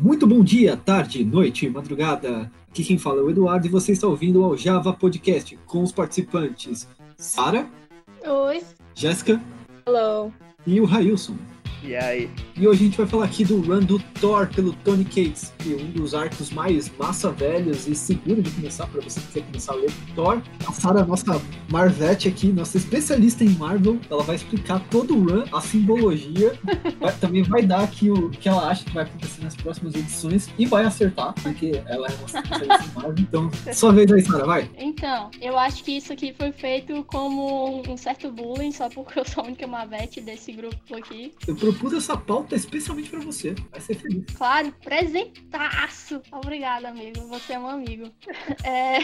Muito bom dia, tarde, noite, madrugada. Aqui quem fala é o Eduardo e você está ouvindo ao Java Podcast com os participantes Sara. Oi. Jéssica. Hello. E o Railson. E aí? E hoje a gente vai falar aqui do run do Thor pelo Tony Cates, que é um dos arcos mais massa velhos e seguro de começar para você que quer começar a ler Thor. A Sarah, nossa Marvete aqui, nossa especialista em Marvel, ela vai explicar todo o run, a simbologia, vai, também vai dar aqui o que ela acha que vai acontecer nas próximas edições e vai acertar, porque ela é nossa especialista em Marvel. Então, sua vez aí, Sarah, vai. Então, eu acho que isso aqui foi feito como um certo bullying, só porque eu sou a única Marvete desse grupo aqui. Eu propus essa pauta especialmente para você. Vai ser feliz. Claro, presentaço! Obrigada, amigo. Você é um amigo. É,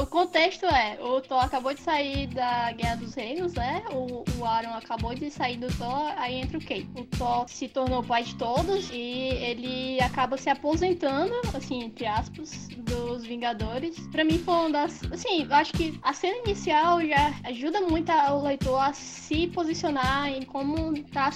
o contexto é: o Thor acabou de sair da Guerra dos Reinos, né? O, o Aaron acabou de sair do Thor, aí entra o Kate. O Thor se tornou pai de todos e ele acaba se aposentando, assim, entre aspas, dos Vingadores. Pra mim foi uma das. Assim, acho que a cena inicial já ajuda muito o leitor a se posicionar em como tá a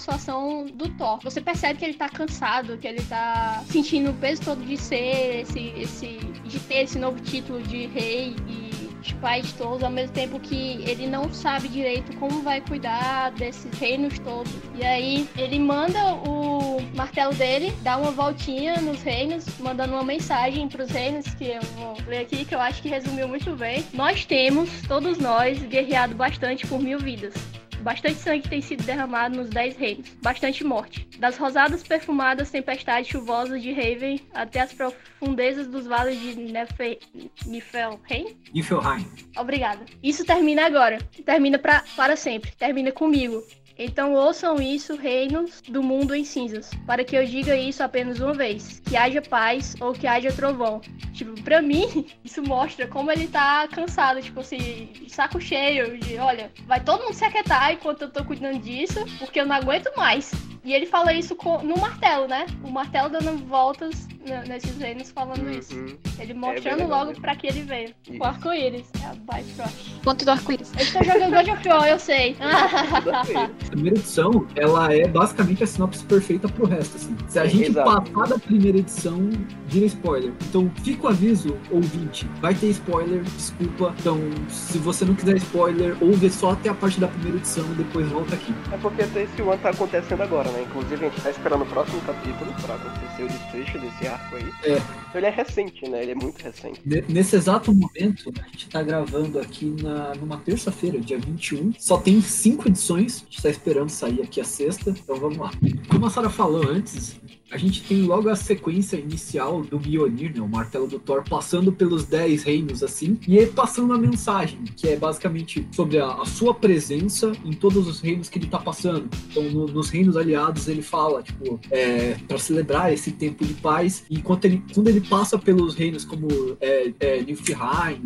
do Thor. Você percebe que ele tá cansado, que ele tá sentindo o peso todo de ser esse, esse de ter esse novo título de rei e de pai de todos, ao mesmo tempo que ele não sabe direito como vai cuidar desses reinos todos. E aí ele manda o martelo dele, dá uma voltinha nos reinos, mandando uma mensagem para os reinos que eu vou ler aqui, que eu acho que resumiu muito bem. Nós temos, todos nós, guerreado bastante por mil vidas. Bastante sangue tem sido derramado nos Dez Reinos. Bastante morte. Das rosadas perfumadas tempestades chuvosas de Raven até as profundezas dos vales de Nefe... Nifelheim? Niflheim. Obrigada. Isso termina agora. Termina pra, para sempre. Termina comigo. Então ouçam isso, reinos do mundo em cinzas, para que eu diga isso apenas uma vez: que haja paz ou que haja trovão. Tipo, pra mim, isso mostra como ele tá cansado, tipo assim, saco cheio, de olha, vai todo mundo se aquietar enquanto eu tô cuidando disso, porque eu não aguento mais. E ele fala isso com, no martelo, né? O martelo dando voltas nesses reinos falando Uhum. isso. Ele mostrando bem legal logo pra que ele veio. Isso. O arco-íris. É a Bifrost. Ponto do arco-íris. Ele tá jogando God of War, eu sei. A primeira edição, ela é basicamente a sinopse perfeita pro resto, assim. Se a gente Exato. passar da primeira edição, vira spoiler. Então, fica o aviso, ouvinte, vai ter spoiler, desculpa. Então, se você não quiser spoiler, ouve só até a parte da primeira edição e depois volta aqui. É porque até esse one tá acontecendo agora, né? Inclusive a gente tá esperando o próximo capítulo pra acontecer o desfecho desse arco aí. É. Então ele é recente, né? Ele é muito recente. Ne- Nesse exato momento, a gente tá gravando aqui na, numa terça-feira, dia 21. Só tem cinco edições. A gente tá esperando sair aqui a sexta. Então vamos lá. Como a Sarah falou antes, a gente tem logo a sequência inicial do Mjolnir, né, o martelo do Thor, passando pelos dez reinos assim, e aí passando a mensagem, que é basicamente sobre a, a sua presença em todos os reinos que ele tá passando. Então, no- nos reinos aliados, ele fala, tipo, é, para celebrar esse tempo de paz, e enquanto ele, quando ele passa pelos reinos como é, é,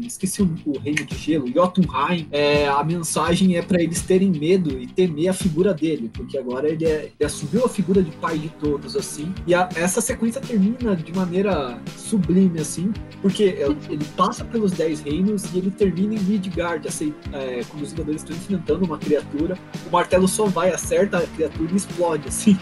esqueci o, o reino de gelo, Jotunheim, é, a mensagem é para eles terem medo e temer a figura dele, porque agora ele, é- ele assumiu a figura de pai de todos, assim, e a- essa sequência termina de maneira sublime, assim, porque ele ele passa pelos Dez Reinos e ele termina em Midgard, assim, é, quando os Vingadores estão enfrentando uma criatura, o martelo só vai, acerta a criatura e explode, assim.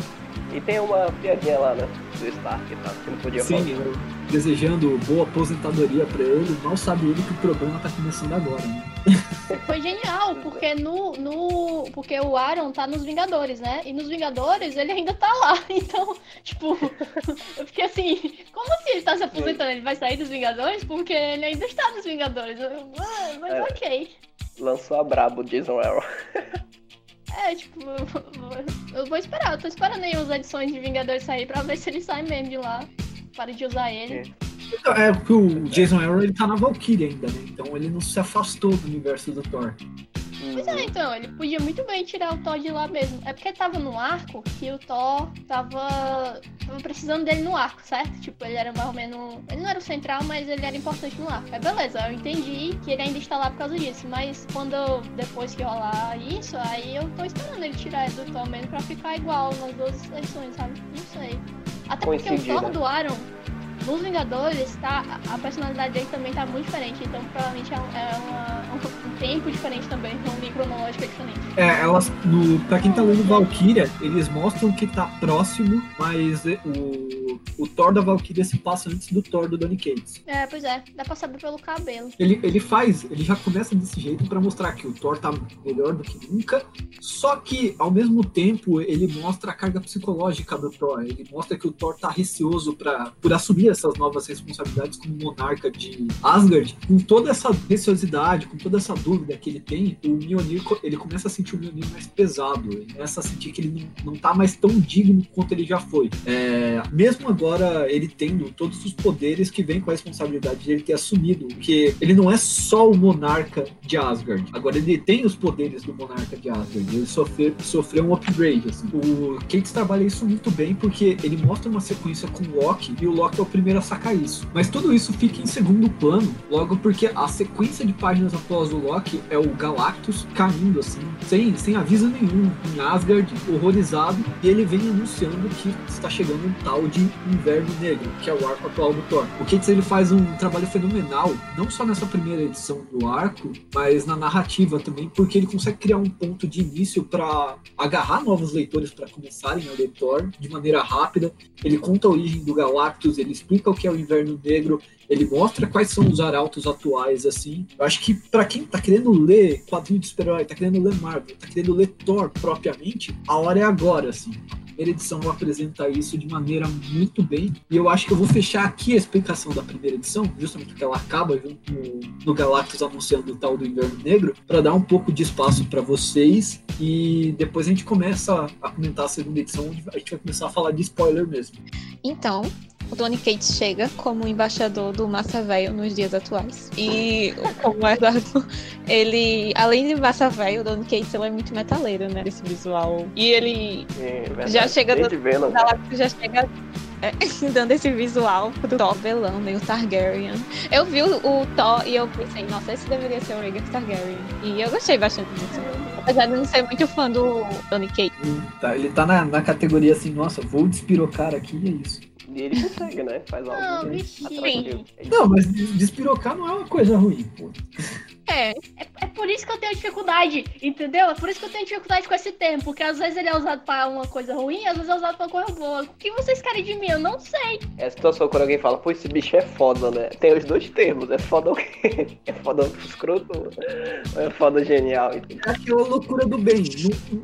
E tem uma piadinha lá, né? Do Stark e tal, que não podia Sim, falar. eu desejando boa aposentadoria pra ele, mal sabe ele que o programa tá começando agora, né? Foi genial, porque no, no. Porque o Aaron tá nos Vingadores, né? E nos Vingadores ele ainda tá lá. Então, tipo, eu fiquei assim, como assim ele tá se aposentando? Ele vai sair dos Vingadores? Porque ele ainda está nos Vingadores. Eu, ah, mas É. ok. Lançou a brabo Jason Aaron. É, tipo, eu vou- eu vou esperar. Eu tô esperando aí as edições de Vingadores sair pra ver se ele sai mesmo de lá. Para de usar ele. Então, É, porque o Jason Aaron ele tá na Valkyrie ainda, né? Então ele não se afastou do universo do Thor. Pois é, então, ele podia muito bem tirar o Thor de lá mesmo. É porque tava no arco que o Thor tava, tava precisando dele no arco, certo? Tipo, ele era mais ou menos. Ele não era o central, mas ele era importante no arco. Aí beleza, eu entendi que ele ainda está lá por causa disso. Mas quando eu- depois que rolar isso, aí eu tô esperando ele tirar ele do Thor mesmo pra ficar igual nas duas edições, sabe? Não sei. Até porque o Thor né? do Aaron nos Vingadores, tá, a personalidade dele também tá muito diferente. Então, provavelmente é, é uma, um, tempo diferente também, então um linha cronológica diferente. É, elas, no, pra quem tá lendo Valkyria, eles mostram que tá próximo, mas o, o Thor da Valkyria se passa antes do Thor do Donny Cates. É, pois é, dá pra saber pelo cabelo. Ele, ele faz, ele já começa desse jeito para mostrar que o Thor tá melhor do que nunca, só que, ao mesmo tempo, ele mostra a carga psicológica do Thor. Ele mostra que o Thor tá receoso pra, por assumir essas novas responsabilidades como monarca de Asgard. Com toda essa receosidade, com toda essa dúvida que ele tem, o Mjolnir, ele começa a sentir o Mjolnir mais pesado. Ele começa a sentir que ele não, não tá mais tão digno quanto ele já foi. É, mesmo agora, ele tendo todos os poderes que vem com a responsabilidade de ele ter assumido, que ele não é só o monarca de Asgard. Agora ele tem os poderes do monarca de Asgard. Ele sofreu, sofreu um upgrade. Assim. O Cates trabalha isso muito bem porque ele mostra uma sequência com o Loki e o Loki é o primeiro a sacar isso. Mas tudo isso fica em segundo plano, logo porque a sequência de páginas após o Loki é o Galactus caindo assim, sem, sem aviso nenhum, em Asgard, horrorizado, e ele vem anunciando que está chegando um tal de Inverno Negro, que é o arco atual do Thor. O Cates ele faz um trabalho fenomenal, não só nessa primeira edição do arco, mas na narrativa também, porque ele consegue criar um ponto de início para agarrar novos leitores para começarem a ler Thor de maneira rápida. Ele conta a origem do Galactus, ele explica o que é o Inverno Negro, ele mostra quais são os arautos atuais, assim. Eu acho que para quem tá querendo ler quadrinho de super-herói, tá querendo ler Marvel, tá querendo ler Thor propriamente, a hora é agora, assim primeira edição apresenta isso de maneira muito bem. E eu acho que eu vou fechar aqui a explicação da primeira edição, justamente porque ela acaba junto no, no Galactus anunciando o tal do Inverno Negro, para dar um pouco de espaço para vocês. E depois a gente começa a comentar a segunda edição, onde a gente vai começar a falar de spoiler mesmo. Então, o Tony Cates chega como embaixador do Massa Velho nos dias atuais. E como o Eduardo, ele, além de Massa Velho, o Tony Cates ele é muito metaleiro, né? Esse visual. E ele é, já chega do, Venom, já chega é, dando esse visual do Thor velão, meio Targaryen. Eu vi o, o, Thor e eu pensei, nossa, esse deveria ser o Rhaegar Targaryen. E eu gostei bastante disso. Apesar de não ser muito fã do Tony Cates. Tá, ele tá na, na categoria assim, nossa, vou despirocar aqui e é isso. E ele consegue, né? Faz algo não, atrativo. Não, mas despirocar não é uma coisa ruim, pô. É. é. é. por isso que eu tenho dificuldade, entendeu? É por isso que eu tenho dificuldade com esse termo, porque às vezes ele é usado pra uma coisa ruim, às vezes é usado pra uma coisa boa. O que vocês querem de mim? Eu não sei. É a situação quando alguém fala, pô, esse bicho é foda, né? Tem os dois termos, é foda o quê? É foda escroto é foda genial? Entendeu? É aquela loucura do bem,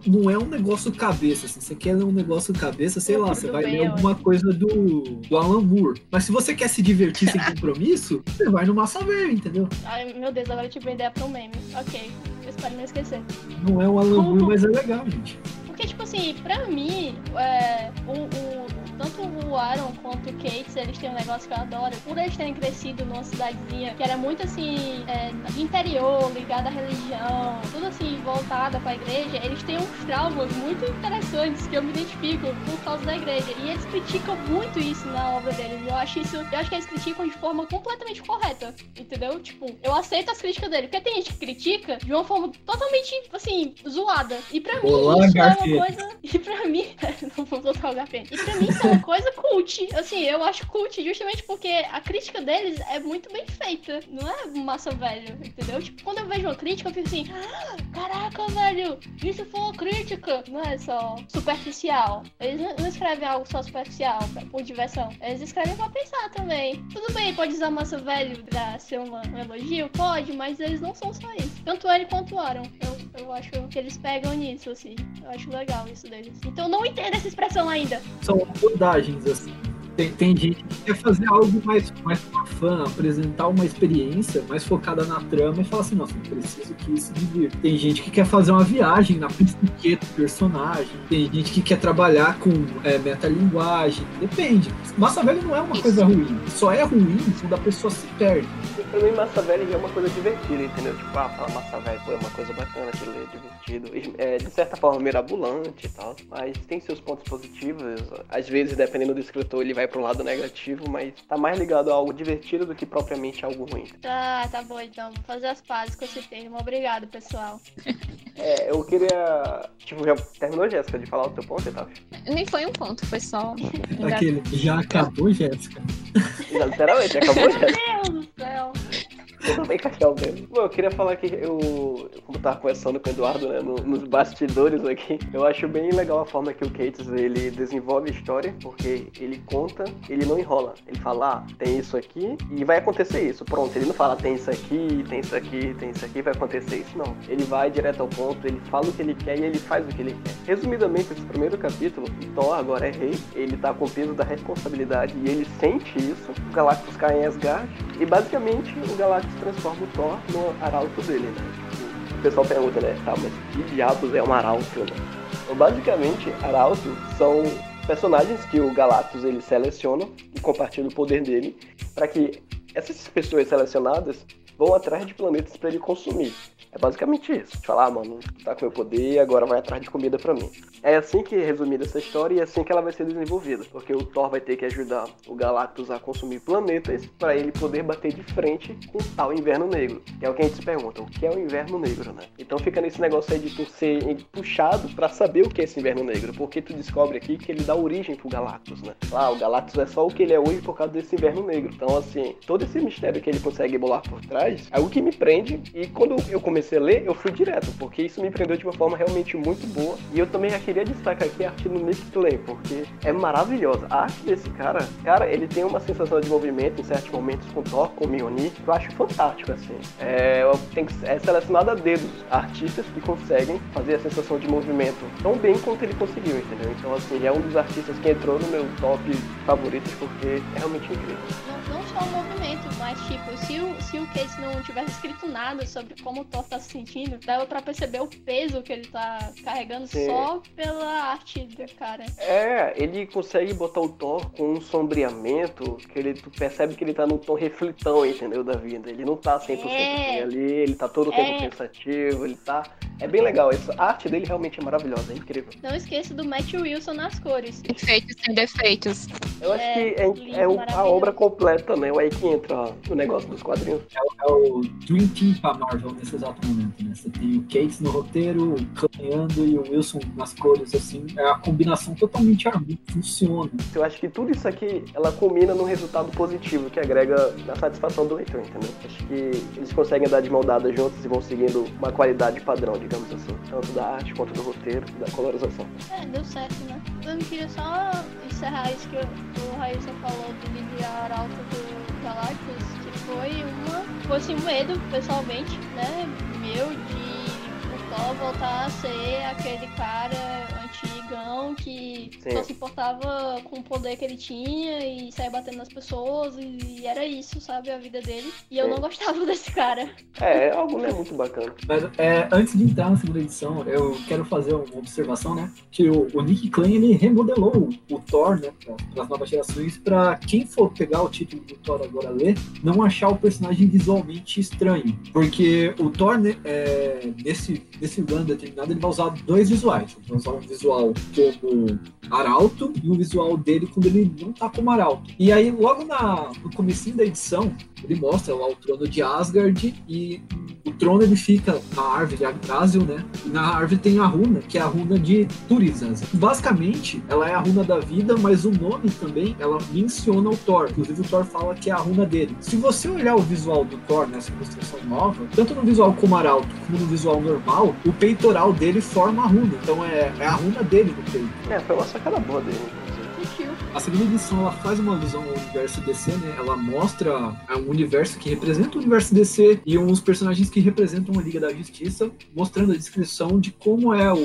não, não é um negócio cabeça, assim, você quer ler um negócio cabeça, sei lá, você vai bem, ler alguma coisa do, do Alan Moore. Mas se você quer se divertir sem compromisso, você vai no Massa Velho, entendeu? Ai, meu Deus, agora eu tive ideia pra um meme. Ok, eu espero não esquecer. Não é um Alan mas é legal, gente. Porque, tipo assim, pra mim, é, o, o tanto o Aaron quanto o Kate, eles têm um negócio que eu adoro. Por eles terem crescido numa cidadezinha que era muito assim, é, interior, ligada à religião, tudo assim, voltada pra igreja, eles têm uns traumas muito interessantes que eu me identifico por causa da igreja. E eles criticam muito isso na obra deles. Eu acho isso, eu acho que eles criticam de forma completamente correta. Entendeu? Tipo, eu aceito as críticas dele. Porque tem gente que critica de uma forma totalmente, assim, zoada. E pra mim, Olá, isso é uma coisa. E pra mim, não vou botar o Garfield. E pra mim, isso é uma coisa cult. Assim, eu acho cult justamente porque a crítica deles é muito bem feita. Não é massa velho, entendeu? Tipo, quando eu vejo uma crítica, eu fico assim, ah, caraca, velho, isso foi uma crítica. Não é só superficial. Eles não escrevem algo só superficial, por diversão. Eles escrevem pra pensar também. Tudo bem, pode usar massa velho pra ser uma, um elogio? Pode, mas eles não são só isso. Tanto ele quanto o Aaron. Eu, eu acho que eles pegam nisso, assim. Eu acho legal isso Então não entendo essa expressão ainda. São abordagens, assim. Tem, tem gente que quer fazer algo mais, mais uma fã, apresentar uma experiência mais focada na trama e falar assim, nossa, eu preciso que isso me Tem gente que quer fazer uma viagem na psique do personagem, tem gente que quer trabalhar com é, metalinguagem, depende. Massa Velha não é uma coisa ruim, só é ruim quando a pessoa se perde. Pra mim, Massa Velha é uma coisa divertida, entendeu? Tipo, ah, fala Massa Velha, é uma coisa bacana de ler, divertido, é, de certa forma mirabolante e tal, mas tem seus pontos positivos, às vezes, dependendo do escritor, ele vai vai pro lado negativo, mas tá mais ligado a algo divertido do que propriamente algo ruim. Ah, tá bom então. Vou fazer as pazes com esse termo. Obrigado, pessoal. É, eu queria. Tipo, já terminou, Jéssica, de falar o teu ponto, Etaf? Nem foi um ponto, foi só. Aquele, já acabou, Jéssica. Literalmente, acabou já. Eu também cachorro mesmo. Bom, eu queria falar que eu, como tava conversando com o Eduardo, né, no- nos bastidores aqui, eu acho bem legal a forma que o Cates, ele desenvolve a história, porque ele conta, ele não enrola. Ele fala, ah, tem isso aqui e vai acontecer isso. Pronto, ele não fala, tem isso aqui, tem isso aqui, tem isso aqui, vai acontecer isso. Não. Ele vai direto ao ponto, ele fala o que ele quer e ele faz o que ele quer. Resumidamente, esse primeiro capítulo, Thor agora é rei, ele tá com o peso da responsabilidade e ele sente isso. O Galactus cai em Asgard e basicamente o Galactus transforma o Thor no arauto dele, né? O pessoal pergunta, né? Tá, mas que diabos é um arauto, né? Então, basicamente, arautos são personagens que o Galactus ele seleciona e compartilha o poder dele para que essas pessoas selecionadas vão atrás de planetas para ele consumir. É basicamente isso. Tipo, ah, mano, tá com meu poder, agora vai atrás de comida pra mim. É assim que é resumida essa história e é assim que ela vai ser desenvolvida. Porque o Thor vai ter que ajudar o Galactus a consumir planetas para ele poder bater de frente com tal Inverno Negro. Que é o que a gente se pergunta, o que é o Inverno Negro, né? Então fica nesse negócio aí de tu ser puxado para saber o que é esse Inverno Negro. Porque tu descobre aqui que ele dá origem pro Galactus, né? Ah, o Galactus é só o que ele é hoje por causa desse Inverno Negro. Então, assim, todo esse mistério que ele consegue bolar por trás é o que me prende. E quando eu comecei a ler, eu fui direto, porque isso me prendeu de uma forma realmente muito boa. E eu também já queria destacar aqui a arte do Nick Klein, porque é maravilhosa. A arte desse cara, cara, ele tem uma sensação de movimento em certos momentos com Thor, com Mjolnir, que eu acho fantástico, assim. É, tem é selecionado a dedos artistas que conseguem fazer a sensação de movimento tão bem quanto ele conseguiu, entendeu? Então, assim, ele é um dos artistas que entrou no meu top favoritos, porque é realmente incrível. Não, não só o movimento, mas tipo, se o, se o Case não tivesse escrito nada sobre como o Thor tá se sentindo, dava pra perceber o peso que ele tá carregando Sim. só pela arte do cara. É, ele consegue botar o Thor com um sombreamento que ele, tu percebe que ele tá num tom reflitão, entendeu? Da vida. Ele não tá 100% É. ali, ele tá todo o tempo É. pensativo, ele tá. É bem legal. Essa a arte dele realmente é maravilhosa, é incrível. Não esqueça do Matt Wilson nas cores. Defeitos sem defeitos. Eu acho É, que é, lindo, é o- a obra completa, né? É aí que entra ó, o negócio dos quadrinhos. É o Dream Team pra Marvel nesse exato momento, né? Você tem o Cates no roteiro, o caminhando e o Wilson nas cores, assim. É a combinação totalmente harmônica, funciona. Eu acho que tudo isso aqui, ela culmina num resultado positivo que agrega na satisfação do leitor, entendeu? Acho que eles conseguem andar de mão dada juntos e vão seguindo uma qualidade padrão, digamos assim. Tanto da arte quanto do roteiro e da colorização. É, deu certo, né? Eu queria só encerrar isso que o Raíssa falou do livro Arauto do Galactus, foi uma. Foi assim, um medo, pessoalmente, né? Meu de voltar a ser aquele cara antigão que Sim. só se importava com o poder que ele tinha e saia batendo nas pessoas e era isso, sabe? A vida dele. E eu Sim. não gostava desse cara. É, algo não é muito bacana. Mas é, antes de entrar na segunda edição, eu quero fazer uma observação, né? Que o, o Nick Klein ele remodelou o, o Thor, né? Para as novas gerações, para quem for pegar o título do Thor agora ler, não achar o personagem visualmente estranho. Porque o Thor, né, é, nesse, nesse run determinado, ele vai usar dois visuais. Ele vai usar um visual como arauto e um visual dele quando ele não tá como arauto. E aí, logo na, no comecinho da edição, ele mostra lá o trono de Asgard e o trono ele fica na árvore Yggdrasil, né? E na árvore tem a runa, que é a runa de Turizas. Basicamente, ela é a runa da vida, mas o nome também, ela menciona o Thor. Inclusive, o Thor fala que é a runa dele. Se você olhar o visual do Thor nessa ilustração nova, tanto no visual como arauto, como no visual normal, o peitoral dele forma a runa. Então, é, é a runa dele no peito. É, foi uma sacada boa dele. A segunda edição ela faz uma alusão ao universo DC, né? Ela mostra é, um universo que representa o universo DC e uns personagens que representam a Liga da Justiça, mostrando a descrição de como é o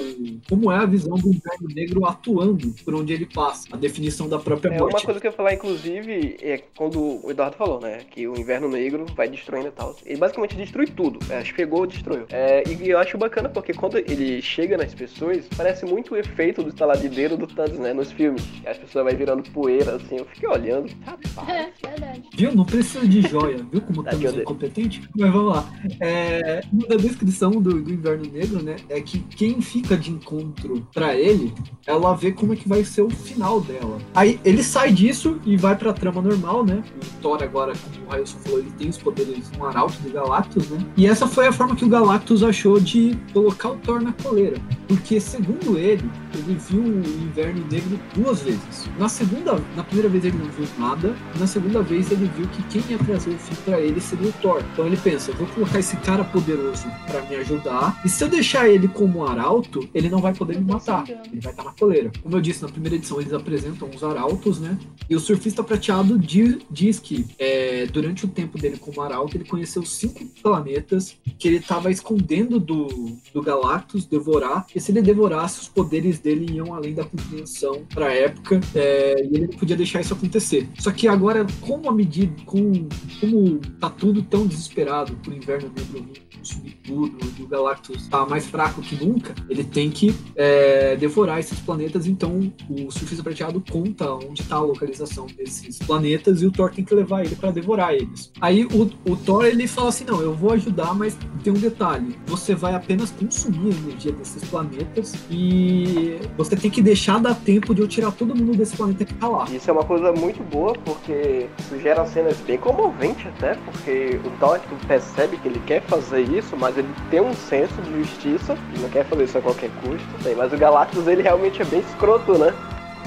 como é a visão do Inverno Negro atuando por onde ele passa, a definição da própria É, uma coisa que eu ia falar, inclusive, é quando o Eduardo falou, né? Que o Inverno Negro vai destruindo e tal. Ele basicamente destrui tudo. É, pegou, destruiu. É, e eu acho bacana porque quando ele chega nas pessoas, parece muito o efeito do estaladideiro do Thanos, né? Nos filmes. As pessoas vai virando poeira, assim. Eu fiquei olhando. Rapaz. É, verdade. Viu? Não precisa de joia, viu como Tadinho estamos dele. incompetentes? Mas vamos lá. É, uma da descrição do, do Inverno Negro, né, é que quem fica de encontro pra ele, ela vê como é que vai ser o final dela. Aí ele sai disso e vai pra trama normal, né? O Thor agora, como o Railson falou, ele tem os poderes um arauto do Galactus, né? E essa foi a forma que o Galactus achou de colocar o Thor na coleira. Porque, segundo ele, ele viu o Inverno Negro duas vezes. Na segunda, na primeira vez ele não viu nada, Na segunda vez ele viu que quem ia trazer o fim para ele seria o Thor. Então ele pensa, vou colocar esse cara poderoso para me ajudar. E se eu deixar ele como arauto, ele não vai poder me matar. Ele vai estar na coleira. Como eu disse na primeira edição, eles apresentam os arautos, né? E o surfista prateado diz, diz que é, durante o tempo dele como arauto, ele conheceu cinco planetas que ele estava escondendo do, do Galactus devorar. E se ele devorasse, os poderes dele iam além da compreensão para época. É, e ele não podia deixar isso acontecer. Só que agora, como a medida, com, como tá tudo tão desesperado por inverno negro consumir tudo, e o Galactus tá mais fraco que nunca, ele tem que é, devorar esses planetas, então o Surfista Prateado conta onde tá a localização desses planetas e o Thor tem que levar ele para devorar eles. Aí o, o Thor ele fala assim: não, eu vou ajudar, mas tem um detalhe: você vai apenas consumir a energia desses planetas e você tem que deixar dar tempo de eu tirar todo mundo desse planeta que tá lá. Isso é uma coisa muito boa, porque gera cenas bem comoventes até, porque o Thor percebe que ele quer fazer isso, mas ele tem um senso de justiça, e não quer fazer isso a qualquer custo. Mas o Galactus ele realmente é bem escroto, né?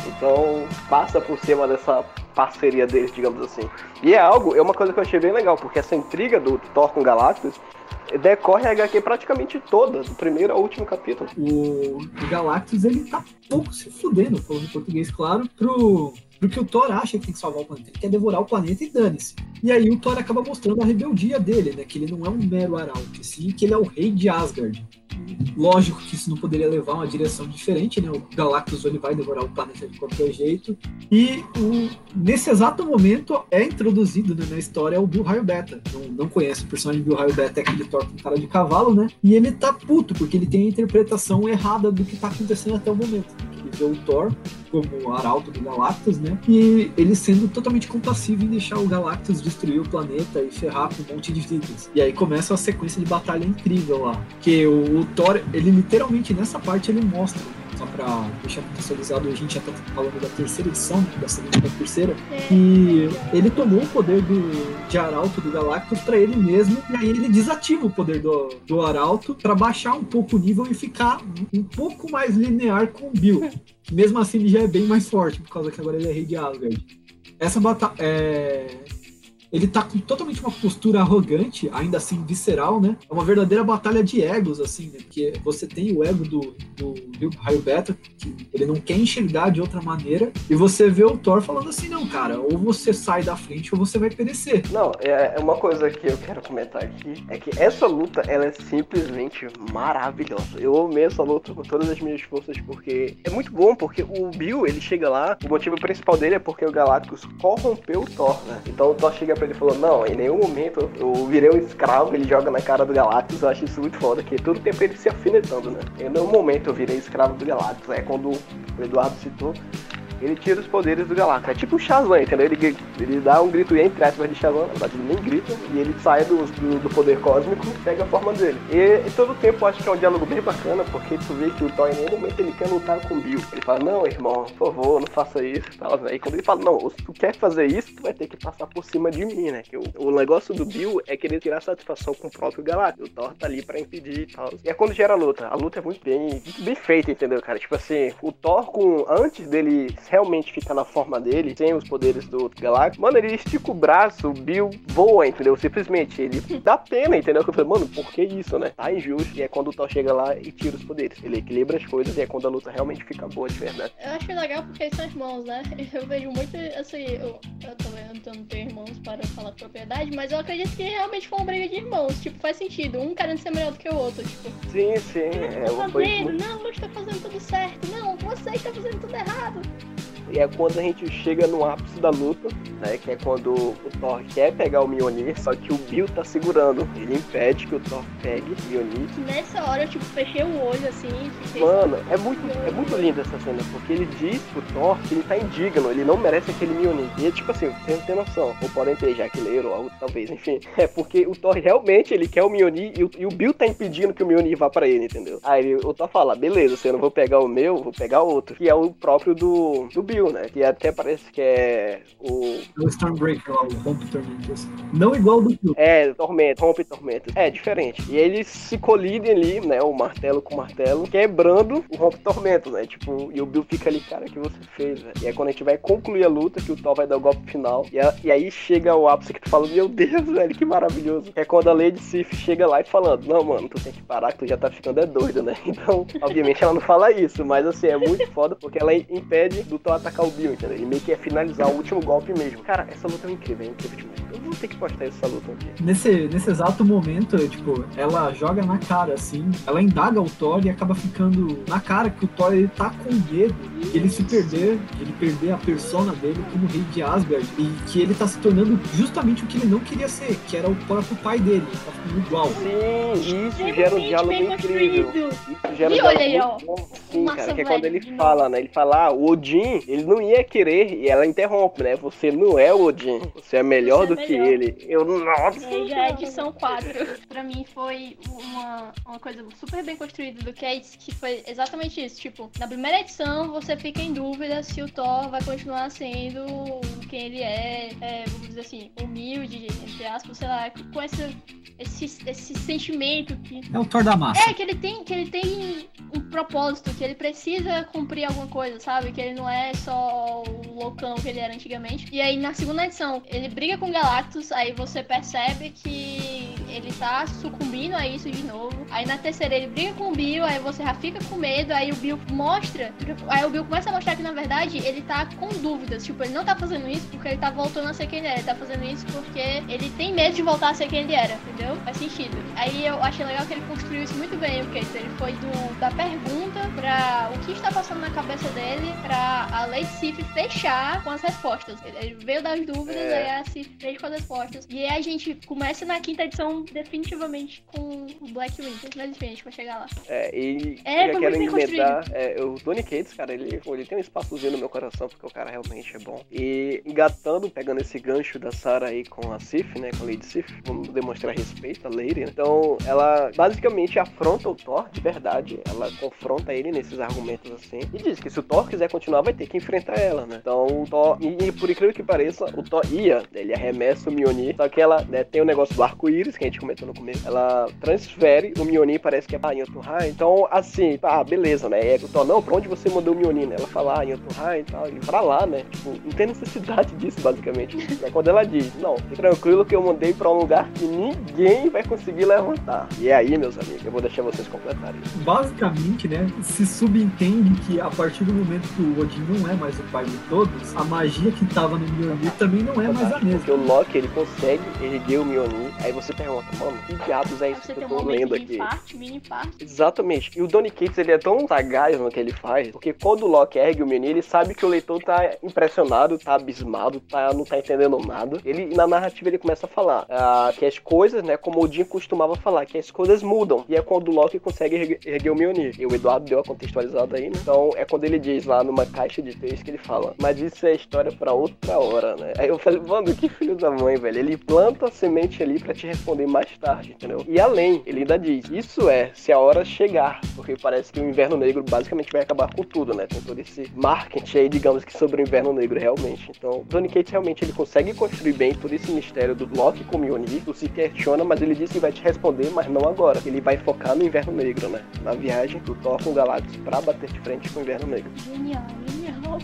Então passa por cima dessa parceria deles, digamos assim. E é algo, é uma coisa que eu achei bem legal, porque essa intriga do Thor com Galactus decorre a HQ praticamente toda, do primeiro ao último capítulo. O, Galactus ele tá pouco se fudendo, falando em português, claro, pro, porque o Thor acha que tem que salvar o planeta, ele quer devorar o planeta e dane-se. E aí o Thor acaba mostrando a rebeldia dele, né? Que ele não é um mero arauto, sim que ele é o rei de Asgard. Lógico que isso não poderia levar uma direção diferente, né? O Galactus ele vai devorar o planeta de qualquer jeito. E o, nesse exato momento é introduzido né, na história o Bill Raio Beta. Não, não conhece o personagem Bill Raio Beta, é aquele Thor com cara de cavalo, né? E ele tá puto, porque ele tem a interpretação errada do que tá acontecendo até o momento. Ele vê o Thor como arauto do Galactus, né? E ele sendo totalmente compassivo em deixar o Galactus destruir o planeta e ferrar com um monte de vidas. E aí começa uma sequência de batalha incrível lá. Que o, o Thor, ele literalmente nessa parte ele mostra só pra deixar contextualizado, a gente já tá falando da terceira edição, da segunda pra terceira, que ele tomou o poder do, de Arauto do Galactus para ele mesmo, e aí ele desativa o poder do, do Arauto para baixar um pouco o nível e ficar um pouco mais linear com o Bill. Mesmo assim, ele já é bem mais forte, por causa que agora ele é rei de Asgard. Essa batalha. É ele tá com totalmente uma postura arrogante, ainda assim visceral, né? É uma verdadeira batalha de egos, assim, né? Porque você tem o ego do, do, Raio Beta, que ele não quer enxergar de outra maneira, e você vê o Thor falando assim, não, cara, ou você sai da frente ou você vai perecer. Não, é, é uma coisa que eu quero comentar aqui, é que essa luta, ela é simplesmente maravilhosa. Eu amei essa luta com todas as minhas forças, porque é muito bom, porque o Bill, ele chega lá, o motivo principal dele é porque o Galactus corrompeu o Thor, né? Então o Thor chega pra ele falou, não, em nenhum momento eu virei um escravo, ele joga na cara do Galactus, eu acho isso muito foda, que todo tempo ele se afinetando, né? Em nenhum momento eu virei escravo do Galactus, é quando o Eduardo citou, ele tira os poderes do Galactus. É tipo o Shazam, entendeu? Ele, ele dá um grito entre aspas de Shazam, verdade ele nem grita, e ele sai do, do, do poder cósmico e pega a forma dele. E, e todo o tempo eu acho que é um diálogo bem bacana, porque tu vê que o Thor em nenhum momento ele quer lutar com o Bill. Ele fala, não, irmão, por favor, não faça isso e tal. Aí quando ele fala, não, se tu quer fazer isso, tu vai ter que passar por cima de mim, né? Que o, o negócio do Bill é querer tirar satisfação com o próprio Galactus. O Thor tá ali pra impedir e tal. E é quando gera a luta. A luta é muito bem, muito bem feita, entendeu, cara? Tipo assim, o Thor com. Antes dele realmente ficar na forma dele, sem os poderes do Galactus, mano, ele estica o braço, o Bill voa, entendeu? Simplesmente. Ele dá pena, entendeu? Eu falei, mano, por que isso, né? Tá injusto. E é quando o Thor chega lá e tira os poderes. Ele equilibra as coisas e é quando a luta realmente fica boa de verdade. Eu acho legal porque eles são irmãos, né? Eu vejo muito, assim, eu, eu também não tenho irmãos para falar propriedade, mas eu acredito que realmente foi uma briga de irmãos. Tipo, faz sentido. Um querendo ser melhor do que o outro, tipo. Sim, sim. É, Tá foi fazendo? muito- Não, eu estou fazendo tudo certo. Não, você está fazendo tudo errado. E é quando a gente chega no ápice da luta, né? Que é quando o Thor quer pegar o Mjolnir, só que o Bill tá segurando. Ele impede que o Thor pegue o Mjolnir. Nessa hora eu, tipo, fechei o olho assim. Fiquei Mano, é muito, é muito linda essa cena, porque ele diz pro Thor que ele tá indigno, ele não merece aquele Mjolnir. E é tipo assim, vocês não tem noção. Ou podem ter jaquileiro, ou algo, talvez, enfim. É porque o Thor realmente, ele quer o Mjolnir e o, e o Bill tá impedindo que o Mjolnir vá pra ele, entendeu? Aí ele- o Thor fala, beleza, se eu não vou pegar o meu, vou pegar outro. Que é o próprio do, do Bill, né? Que até parece que é o o Stormbreaker o Rompe Tormentos. Não igual do Bill. É, tormento, rompe tormentos. É diferente. E eles se colidem ali, né? O martelo com o martelo, quebrando o rompe tormentos, né? Tipo, e o Bill fica ali, cara, o que você fez, velho? E aí quando a gente vai concluir a luta, que o Thor vai dar o golpe final, e, a- e aí chega o ápice que tu fala, meu Deus, velho, que maravilhoso. É quando a Lady Sif chega lá e falando, não, mano, tu tem que parar, que tu já tá ficando é doido, né? Então, obviamente ela não fala isso, mas assim, é muito foda porque ela impede do Thor atacar o Bill, entendeu? E meio que é finalizar o último golpe mesmo. Cara, essa luta é incrível, é incrível demais. Eu vou ter que postar essa luta um dia. Nesse, nesse exato momento, tipo, ela joga na cara, assim, ela indaga o Thor e acaba ficando na cara que o Thor ele tá com medo de ele se perder, de ele perder a persona dele como rei de Asgard e que ele tá se tornando justamente o que ele não queria ser, que era o próprio pai dele, ele tá ficando igual. Sim, isso gera um diálogo incrível. construído. Isso gera um E olha aí, ó. Sim, cara, que é quando ele fala, né? Ele fala, ah, o Odin, ele não ia querer, e ela interrompe, né? Você não é o Odin, você é melhor Você é do que melhor. ele. Eu, nossa! Aí já é edição 4. Pra mim foi uma, uma coisa super bem construída do Case, que foi exatamente isso. Tipo, na primeira edição você fica em dúvida se o Thor vai continuar sendo quem ele é, é, vamos dizer assim, humilde, entre aspas, sei lá, com esse, esse, esse sentimento que É o Thor da massa. é, que ele tem, que ele tem um propósito, que ele precisa cumprir alguma coisa, sabe? Que ele não é só o loucão que ele era antigamente. E aí na segunda edição, ele briga com Galactus, aí você percebe que ele tá sucumbindo a isso de novo. Aí na terceira ele briga com o Bill, aí você já fica com medo, aí o Bill mostra, aí o Bill começa a mostrar que na verdade ele tá com dúvidas, tipo, ele não tá fazendo isso porque ele tá voltando a ser quem ele era, ele tá fazendo isso porque ele tem medo de voltar a ser quem ele era, entendeu? Faz sentido. Aí eu achei legal que ele construiu isso muito bem, o Case. Ele foi do, da pergunta pra o que está passando na cabeça dele pra a Lady Sif fechar com as respostas. Ele- veio das dúvidas, É. aí a Sif fez com as respostas. E aí a gente começa na quinta edição definitivamente com o Black Winter. Mas enfim, a gente vai chegar lá. É, e É, eu foi já quero emendar. É, o Tony Cates, cara, ele, ele tem um espaçozinho no meu coração, porque o cara realmente é bom. E engatando, pegando esse gancho da Sarah aí com a Sif, né? Com a Lady Sif, vamos demonstrar respeito à Lady. né? Então, ela basicamente afronta o Thor, de verdade. Ela confronta ele nesses argumentos assim. E diz que se o Thor quiser continuar, vai ter que enfrentar ela, né? Então, o Thor. E, e por incrível que pareça, o Thor ia, ele arremessa o Mjolnir. Só que ela né, tem o negócio do arco-íris, que a gente comentou no começo. Ela transfere o Mjolnir, parece que é pra Yotuhai. Então, assim, ah, beleza, né? E o Thor, não, pra onde você mandou o Mjolnir, né? Ela fala, ah, Yotuhai e tal. Ele pra lá, né? Tipo, não tem necessidade disso, basicamente. É quando ela diz, não, fique tranquilo que eu mandei pra um lugar que ninguém vai conseguir levantar. E é aí, meus amigos, eu vou deixar vocês completarem. Basicamente, né, se subentende que a partir do momento que o Odin não é mais o pai de todos, a magia que tava no Mjolnir também não é mais a Porque mesma. o Loki, ele consegue erguer o Mjolnir. Aí você pergunta, mano, que diabos é isso Você que eu um tô momento lendo aqui? infarto, mini infarto. Exatamente. E o Donny Cates, ele é tão sagaz no que ele faz, porque quando o Loki ergue o Mjolnir, ele sabe que o leitor tá impressionado, tá abismado, tá, não tá entendendo nada. Ele, na narrativa, ele começa a falar ah, que as coisas, né, como o Odin costumava falar, que as coisas mudam. E é quando o Loki consegue ergue- erguer o Mjolnir. E o Eduardo deu a contextualizada aí, né? Então, é quando ele diz lá numa caixa de texto que ele fala, mas isso é história pra outra hora, né? Aí eu falei, mano, que filho da mãe, velho. Ele planta a semente ali pra te responder mais tarde, entendeu? E além, ele ainda diz, isso é se a hora chegar, porque parece que o Inverno Negro basicamente vai acabar com tudo, né? Tem todo esse marketing aí, digamos que sobre o Inverno Negro, realmente. Então, Tony Cates realmente ele consegue construir bem todo esse mistério do Loki com o tu se questiona, mas ele diz que vai te responder, mas não agora. Ele vai focar no Inverno Negro, né? Na viagem do Thor com o Galactus pra bater de frente com o Inverno Negro. Genial, genial.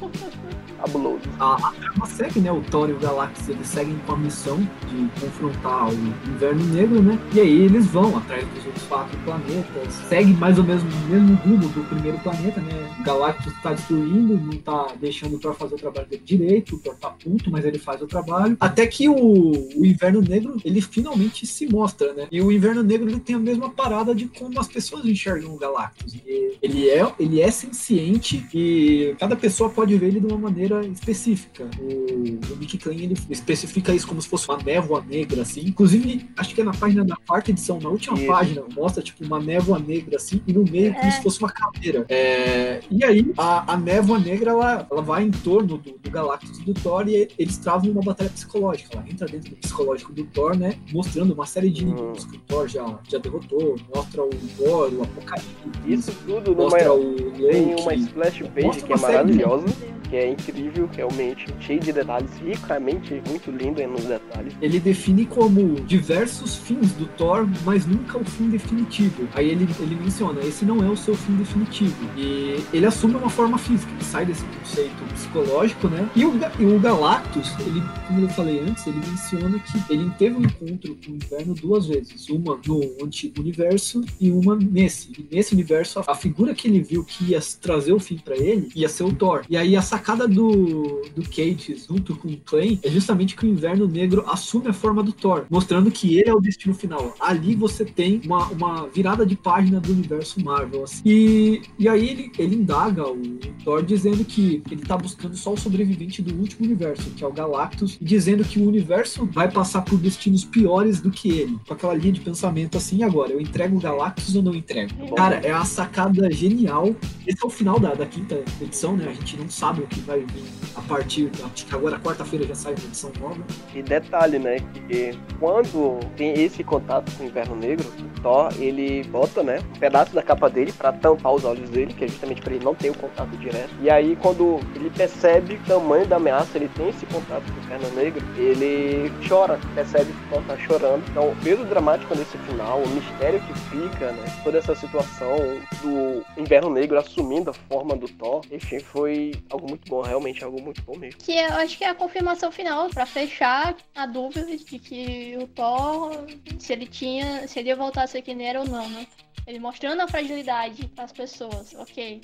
Fabuloso. A, a trama segue, né? O Thor e o Galactus eles seguem com a missão de confrontar o Inverno Negro, né? E aí eles vão atrás dos outros quatro planetas. Segue mais ou menos o mesmo rumo do primeiro planeta, né? O Galactus tá destruindo, não tá deixando o Thor fazer o trabalho dele direito. O Thor tá puto, mas ele faz o trabalho. Até que o, o Inverno Negro, ele finalmente se mostra, né? E o Inverno Negro, ele tem a mesma parada de como as pessoas enxergam o Galactus. Ele é, ele é senciente e cada pessoa pode ver ele de uma maneira específica. O, o Mickey Klein ele especifica isso como se fosse uma névoa negra, assim. Inclusive, acho que é na página da quarta edição, na última Isso. página, mostra tipo uma névoa negra, assim, e no meio como É. se fosse uma caveira. É, e aí, a, a névoa negra ela, ela vai em torno do, do Galactus e do Thor e eles travam uma batalha psicológica. Ela entra dentro do psicológico do Thor, né? Mostrando uma série de Hum. inimigos que o Thor já, já derrotou. Mostra o Thor, o Apocalipse. Isso tudo numa, Mostra o tem Loki. uma splash page que é de maravilhosa. que é incrível, realmente, cheio de detalhes, ricamente, muito lindo nos detalhes. Ele define como diversos fins do Thor, mas nunca o fim definitivo. Aí ele, ele menciona, esse não é o seu fim definitivo. E ele assume uma forma física, ele sai desse conceito psicológico, né? E o, e o Galactus, ele, como eu falei antes, ele menciona que ele teve um encontro com o Inverno duas vezes. Uma no antigo universo e uma nesse. E nesse universo, a, a figura que ele viu que ia trazer o fim para ele ia ser o Thor. E aí a sacada do, do Kate junto com o Clay é justamente que o Inverno Negro assume a forma do Thor, mostrando que ele é o destino final. Ali você tem uma, uma virada de página do universo Marvel. Assim. E, e aí ele, ele indaga o Thor dizendo que ele tá buscando só o sobrevivente do último universo, que é o Galactus, e dizendo que o universo vai passar por destinos piores do que ele. Com aquela linha de pensamento assim, agora, eu entrego o Galactus ou não entrego? Cara, é uma sacada genial. Esse é o final da, da quinta edição, né? Gente não sabe o que vai vir a partir. Acho que agora, quarta-feira, já sai uma edição nova. E detalhe, né? Que quando tem esse contato com o Inverno Negro, o Thor, ele bota, né? Um pedaço da capa dele para tampar os olhos dele, que é justamente para ele não ter o contato direto. E aí, quando ele percebe o tamanho da ameaça, ele tem esse contato com o Inverno Negro, ele chora, percebe que o Thor tá chorando. Então, pelo dramático nesse final, o mistério que fica, né? Toda essa situação do Inverno Negro assumindo a forma do Thor, enfim, foi algo muito bom, realmente algo muito bom mesmo. Que eu acho que é a confirmação final para fechar a dúvida de que o Thor, se ele tinha, se ele ia voltar a ser quem era ou não, né? Ele mostrando a fragilidade as pessoas, ok.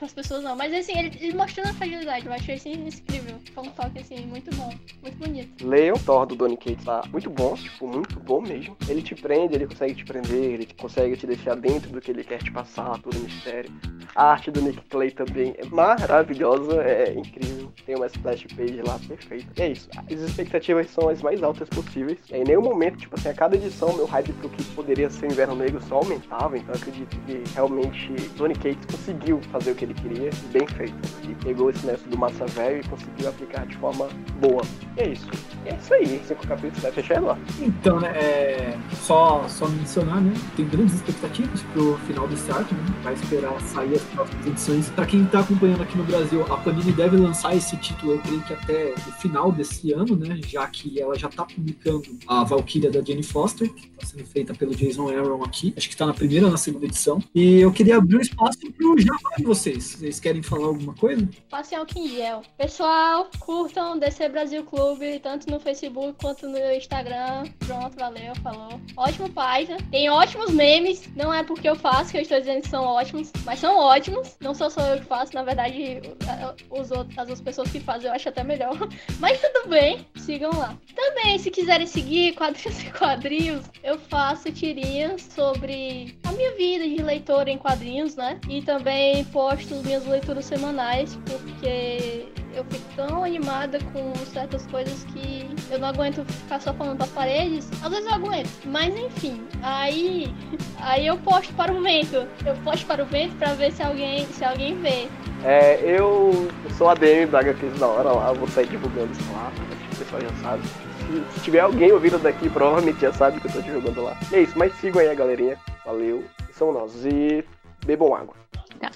As pessoas não, mas assim, ele, ele, mostrando a fragilidade, eu achei assim incrível. Foi um toque assim, muito bom, muito bonito. Leiam o Thor do Donny Cates lá, muito bom, tipo, muito bom mesmo. Ele te prende, ele consegue te prender, ele consegue te deixar dentro do que ele quer te passar, todo o mistério. A arte do Nick Clay também é maravilhosa, é incrível. Tem uma splash page lá perfeita. E é isso. As expectativas são as mais altas possíveis. Em nenhum momento, tipo assim, a cada edição, meu hype pro que poderia ser o Inverno Negro só aumentava. Então acredito que realmente Tony Cates conseguiu fazer o que ele queria, bem feito. E pegou esse negócio do massa velho e conseguiu aplicar de forma boa. E é isso. E é isso aí. Cinco capítulos vai fechar lá. Então, né, é... só, só mencionar, né? Tem grandes expectativas pro final desse arco, né? Vai esperar sair próximas edições. Pra quem tá acompanhando aqui no Brasil, a Panini deve lançar esse título, eu creio que até o final desse ano, né? Já que ela já tá publicando a Valkyria da Jane Foster, que tá sendo feita pelo Jason Aaron aqui. Acho que tá na primeira ou na segunda edição. E eu queria abrir um espaço pro jabá de vocês. Vocês querem falar alguma coisa? Passem ao Kingiel. Pessoal, curtam DC Brasil Clube, tanto no Facebook quanto no Instagram. Pronto, valeu, falou. Ótimo página. Tem ótimos memes. Não é porque eu faço que eu estou dizendo que são ótimos, mas são ótimos. Não sou só eu que faço, na verdade, os outros, as outras pessoas que fazem eu acho até melhor. Mas tudo bem, sigam lá. Também, se quiserem seguir quadrinhos e quadrinhos, eu faço tirinhas sobre a minha vida de leitora em quadrinhos, né? E também posto minhas leituras semanais, porque eu fico tão animada com certas coisas que eu não aguento ficar só falando das paredes. Às vezes eu aguento, mas enfim. Aí, aí eu posto para o vento. Eu posto para o vento para ver se alguém, se alguém vê. É, eu, sou a DM da HQs da hora lá, vou sair divulgando isso lá, acho que o pessoal já sabe. Se, se, tiver alguém ouvindo daqui, provavelmente já sabe que eu tô divulgando lá. E é isso, mas sigam aí a galerinha. Valeu, são nós. E bebam água.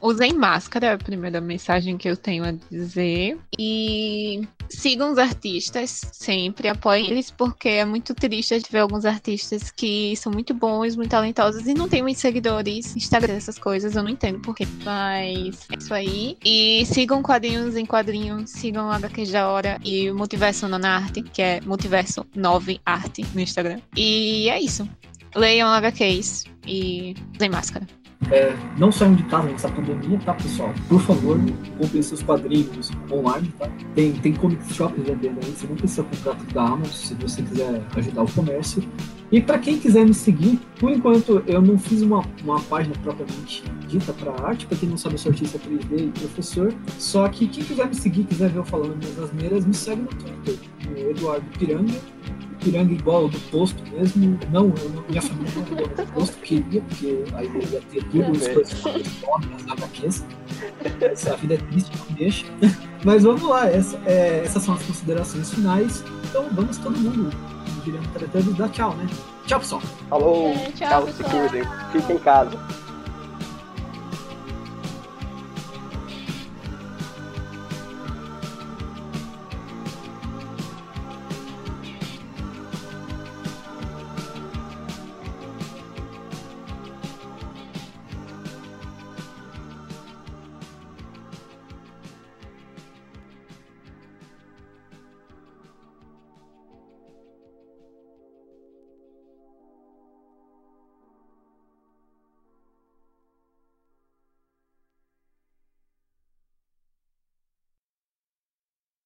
Usem máscara, é a primeira mensagem que eu tenho a dizer. E sigam os artistas sempre, apoiem eles, porque é muito triste ver alguns artistas que são muito bons, muito talentosos e não tem muitos seguidores, Instagram, essas coisas, eu não entendo porquê. Mas é isso aí. E sigam quadrinhos em quadrinhos, sigam a HQ da Hora e o Multiverso na Arte, que é Multiverso 9 Arte no Instagram. E é isso. Leiam HQs e usem máscara. É, não saiam de casa nessa pandemia, tá, pessoal? Por favor, comprem seus quadrinhos online, tá? Tem, tem comic shops vendendo aí, você não precisa comprar tudo da Amazon se você quiser ajudar o comércio. E para quem quiser me seguir, por enquanto eu não fiz uma, uma página propriamente dita para arte, para quem não sabe, eu sou artista 3D e professor. Só que quem quiser me seguir, quiser ver eu falando minhas asneiras, me segue no Twitter, no Eduardo Piranga piranga igual do posto mesmo. Não, eu, minha família não igual do posto, queria, porque aí eu ia ter duas coisas nas HQs. Essa vida é triste, não deixa. Mas vamos lá, essa, é, essas são as considerações finais. Então vamos todo mundo, tratando, tchau, né? Tchau, pessoal. Falou, É, tchau, tchau, pessoal. se cuidem. Fiquem em casa.